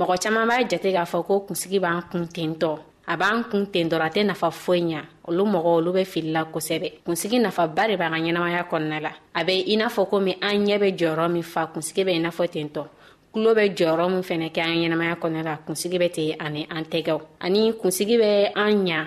mɔgɔ caman b'a jate k'a fɔ ko kunsigi b'an kun tentɔ a b'an kun ten dɔrɔn a tɛ nafa foyi ɲa olu mɔgɔ olu bɛ fili la kosɛbɛ kunsigi nafaba de b'an ka ɲɛnamaya kɔnɔna la a bɛ i n'a fɔ komi an ɲɛ bɛ jɔyɔrɔ min fa kunsigi bɛ i n'a fɔ tentɔ tulo bɛ jɔyɔrɔ min fɛnɛ kɛ an ɲɛnamaya kɔnɔna la kunsigi bɛ ten ani an tɛgɛw ani kunsigi bɛ an ɲa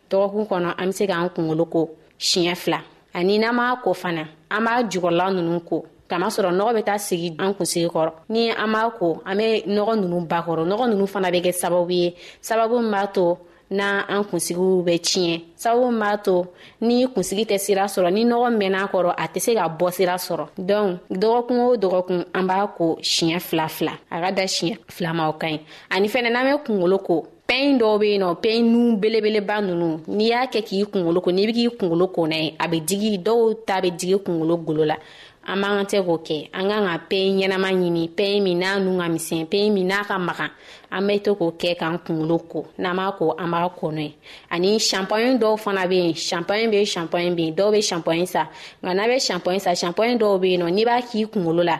dɔgɔkun kɔnɔ an be se k'an kungolo ko siɲɛ fila ani n'an b'a ko fana an b'a jukɔrɔla nunu ko kama sɔrɔ nɔgɔ bɛ taa sigi an kunsigi kɔrɔ ni an b'a ko an bɛ nɔgɔ nunu ba kɔrɔ nɔgɔ nunu fana bɛ kɛ sababu ye sababu min b'a to na an kunsigiw bɛ tiɲɛ sababu min b'a to ni kunsigi tɛ sira sɔrɔ ni nɔgɔ mɛn'a kɔrɔ a tɛ se ka bɔ sira sɔrɔ dɔn dɔgɔkun o dɔgɔkun an b'a ko siɲɛ fila fila a ka da siɲɛ filamaw ka ɲi ani fɛnɛ n'an bɛ kungolo ko pɛn dɔw be yen nɔ pɛn nu belebeleba nunu n'i y'a kɛ k'i kungolo ko n'i be k'i kungolo ko n'a ye a be digi dɔw ta be digi kungolo golo la an b'an ka tɛ k'o kɛ an kan ka pɛn ɲɛnama ɲini pɛn min n'a nu ka misɛn pɛn min n'a ka magan an be to k'o kɛ k'an kungolo ko n'an b'a ko an b'a ko n'o ye ani shanpɔɲi dɔw fana be yen shanpɔɲi be shanpɔɲi be yen dɔw be shanpɔɲi sa nka n'a be shanpɔɲi sa shanpɔɲi dɔw be yen nɔ n'i b'a k'i kungolo la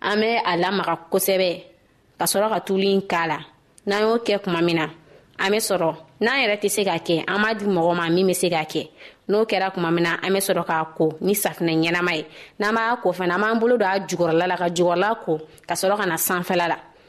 an bɛ a lamaga kosɛbɛ ka sɔrɔ ka tulu in k'a la n'an y'o kɛ kuma min na an bɛ sɔrɔ n'an yɛrɛ tɛ se ka kɛ an b'a di mɔgɔ ma min bɛ se ka kɛ n'o kɛra kuma min na an bɛ sɔrɔ k'a ko ni safinɛ ɲɛnama ye n'an b'a ko fana an b'an bolo don a jukɔrɔla la ka jukɔrɔla ko ka sɔrɔ ka na sanfɛla la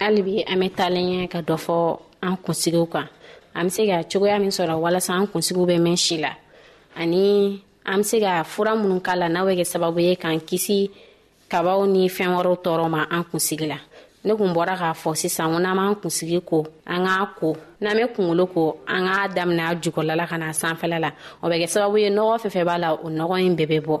hali bi an bɛ taalen ɲɛ ka dɔ fɔ an kunsigiw kan an bɛ se ka cogoya min sɔrɔ walasa an kunsigiw bɛ mɛn si la ani an bɛ se ka fura minnu k'a la n'a bɛ kɛ sababu ye k'an kisi kabaw ni fɛn wɛrɛw tɔɔrɔ ma an kunsigi la ne kun bɔra k'a fɔ sisan ko n'an b'an kunsigi ko an k'a ko n'an bɛ kunkolo ko an k'a daminɛ a jukɔrɔla la ka na sanfɛla la o bɛ kɛ sababu ye nɔgɔ fɛn fɛn b'a la o nɔgɔ in bɛɛ bɛ bɔ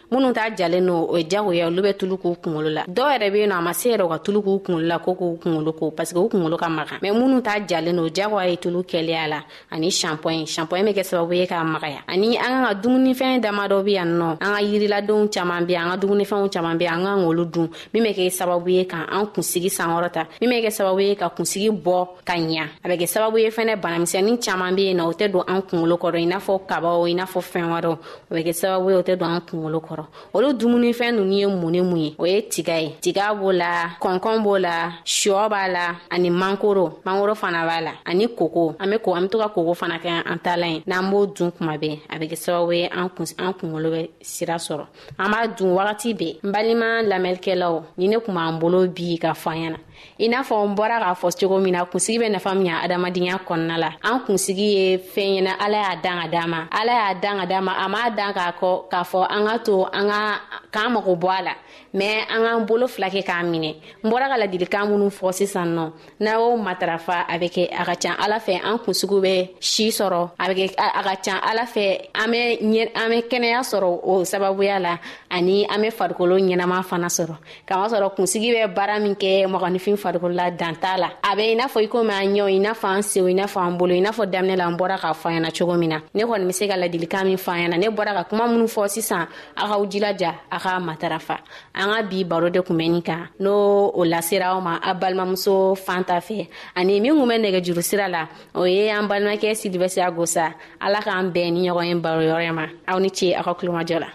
minnu t'a jalen no o ye jagoya olu bɛ tulu k'u kunkolo la dɔw yɛrɛ bɛ yen nɔ a ma se yɛrɛ u ka tulu k'u kunkolo la ko k'u kunkolo ko parce que u kunkolo ka magan mɛ minnu t'a jalen no jagoya ye tulu kɛlɛya la ani shampoing shampoing bɛ kɛ sababu ye k'a magaya ani an kan ka dumunifɛn dama dɔ bɛ yan nɔ an ka yiriladenw caman bɛ an ka dumunifɛnw caman bɛ an kan k'olu dun min bɛ kɛ sababu ye ka an kunsigi sankɔrɔta min bɛ kɛ sababu ye ka kunsigi bɔ ka ɲa a bɛ kɛ sababu ye fɛnɛ banamisɛnnin caman bɛ yen nɔ o tɛ don an kunkolo kɔrɔ i n'a fɔ kabaw i n'a fɔ fɛn wɛrɛw o bɛ kɛ sababu ye o tɛ don an kunkolo kɔrɔ olu dumunifɛn ninnu ye mun ni mun ye o ye tiga ye tiga b'o la kɔnkɔn b'o la shɔ b'a la ani mankoro mankoro fana b'a la ani koko an bɛ ko an bɛ to ka koko fana kɛ an tala ye n'an b'o dun kuma bɛɛ a bɛ kɛ sababu ye an kun an kunkolo bɛ sira sɔrɔ an b'a dun wagati bɛɛ n balima lamɛnlikɛlaw ni ne tun b'an bolo bi ka fɔ an ɲɛna i n'a fɔ n bɔra k'a fɔ cogo min na kunsigi bɛ nafa min ya adamadenya kɔnɔna la an kunsigi ye fɛn ɲɛna ala y'a dan ka d'a ma ala y'a dan ka d'a ma a m'a dan k'a kɔ k'a fɔ an ka to an ka k'an mago bɔ a la mɛ an k'an bolo fila kɛ k'a minɛ n bɔra ka ladilikan minnu fɔ sisan nɔ n'a y'o matarafa a bɛ kɛ a ka can ala fɛ an kunsigiw bɛ si sɔrɔ a bɛ kɛ a ka can ala fɛ an bɛ an bɛ kɛnɛya sɔrɔ o sababuya la ani an bɛ farikolo ɲɛnama fana sɔrɔ kama sɔrɔ kunsigi bɛ baara min kɛ mɔgɔninfin farikolola dan t'a la a bɛ i n'a fɔ i komi an ɲɛw i n'a fɔ an sew i n'a fɔ an bolo i n'a fɔ daminɛ la an bɔra k'a fɔ ɲɛna cogo min na ne kɔni bɛ se ka ladilikan min fɔ ɲɛna ne bɔra ka kuma minnu fɔ sisan a k'aw jilaja a k'a matarafa an ka bi baro de kunbɛnni kan n'o o lasera aw ma a balimamuso fan ta fɛ ani min kun bɛ nɛgɛjuru sira la o ye an balimakɛ sidibɛsiya gosa ala k'an bɛn ni ɲɔgɔn ye baro yɔrɔ ma aw ni ce aw ka kulomajɔ la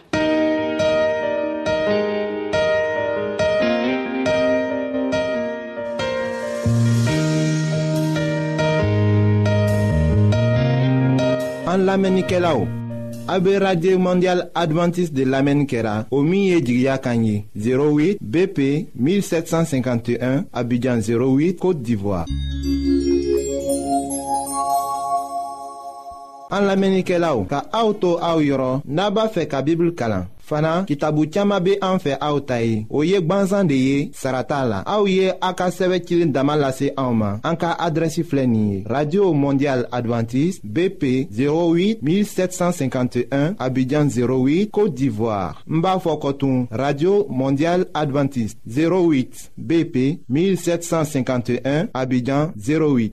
an lamɛnnikɛlaw A bɛ arajo mɔndiyal adventiste de lamɛnni kɛra o min ye jigiya kan ye 08 BP 1751 Abidjan 08 Côte d'Ivoire. An lamɛnnikɛlaw ka aw to aw yɔrɔ n'a b'a fɛ ka Biblu kalan. fana kitabu caaman be an fɛ aw ta ye o ye gwanzan de ye sara t'a la aw ye a ka sɛbɛ cilen dama lase anw ma an ka adrɛsi filɛ nin ye radio mondial advantiste bp 08 1751 abidjan 08 côte d'ivoire n b'a fɔ kɔtun radio mondial advantiste 08 bp 1751 abidjan 08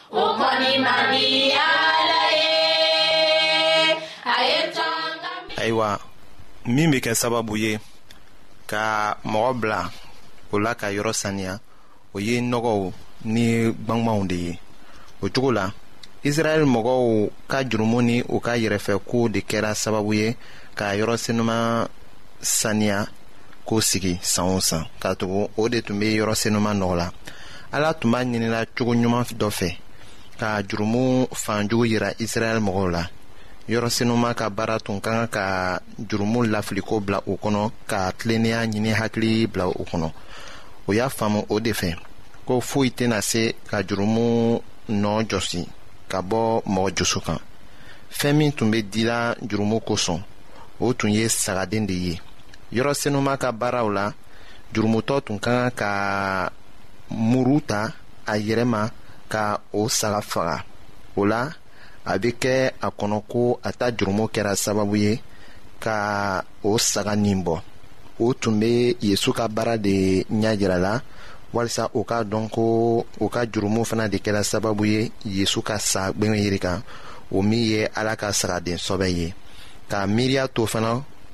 ayiwa min bɛ kɛ sababu ye ka mɔgɔ bila o la ka yɔrɔ saniya o ye nɔgɔw ni gbangbanw de ye o cogo la israɛl mɔgɔw ka jurumu ni u ka yɛrɛfɛko de kɛra sababu ye ka yɔrɔ senuma saniya ko sigi san o san ka tugu o de tun bɛ yɔrɔ senuma nɔgɔ la ala tun b'a ɲinina cogo ɲuman dɔ fɛ ka jurumu fanjugu yira israɛl mɔgɔw la yɔrɔ sinuma ka baara tun ka kan ka jurumu lafiliko bila u kɔnɔ ka tilennenya ɲini hakili bila u kɔnɔ u y'a faamu o de fɛ ko foyi tɛna se ka jurumu nɔ jɔsi ka bɔ mɔgɔ jusu kan fɛn min tun bɛ dila jurumu kosɔn o tun ye sagaden de ye yɔrɔ senuma ka baaraw la jurumutɔ tun ka kan ka muru ta a yɛrɛ ma ka o saga faga o la a bɛ kɛ a kɔnɔ ko a ta jurumu kɛra sababu ye ka o saga nin bɔ o tun bɛ yesu ka baara de ɲɛ jira la walisa o k'a dɔn ko o ka jurumu fana de kɛra sababu ye yesu ka sa gbɛngɛn yiri kan o min ye ala ka sagaden sɔbɛ ye k'a miiriya to fana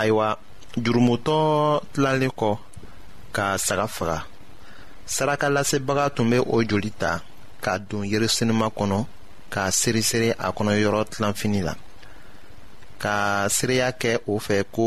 ayiwa jurumutɔ tilalen kɔ ka saga faga saraka lasebaga tun bɛ o joli ta ka don yerusalema kɔnɔ ka seresere a kɔnɔ yɔrɔ tilanfini la ka seereya kɛ o fɛ ko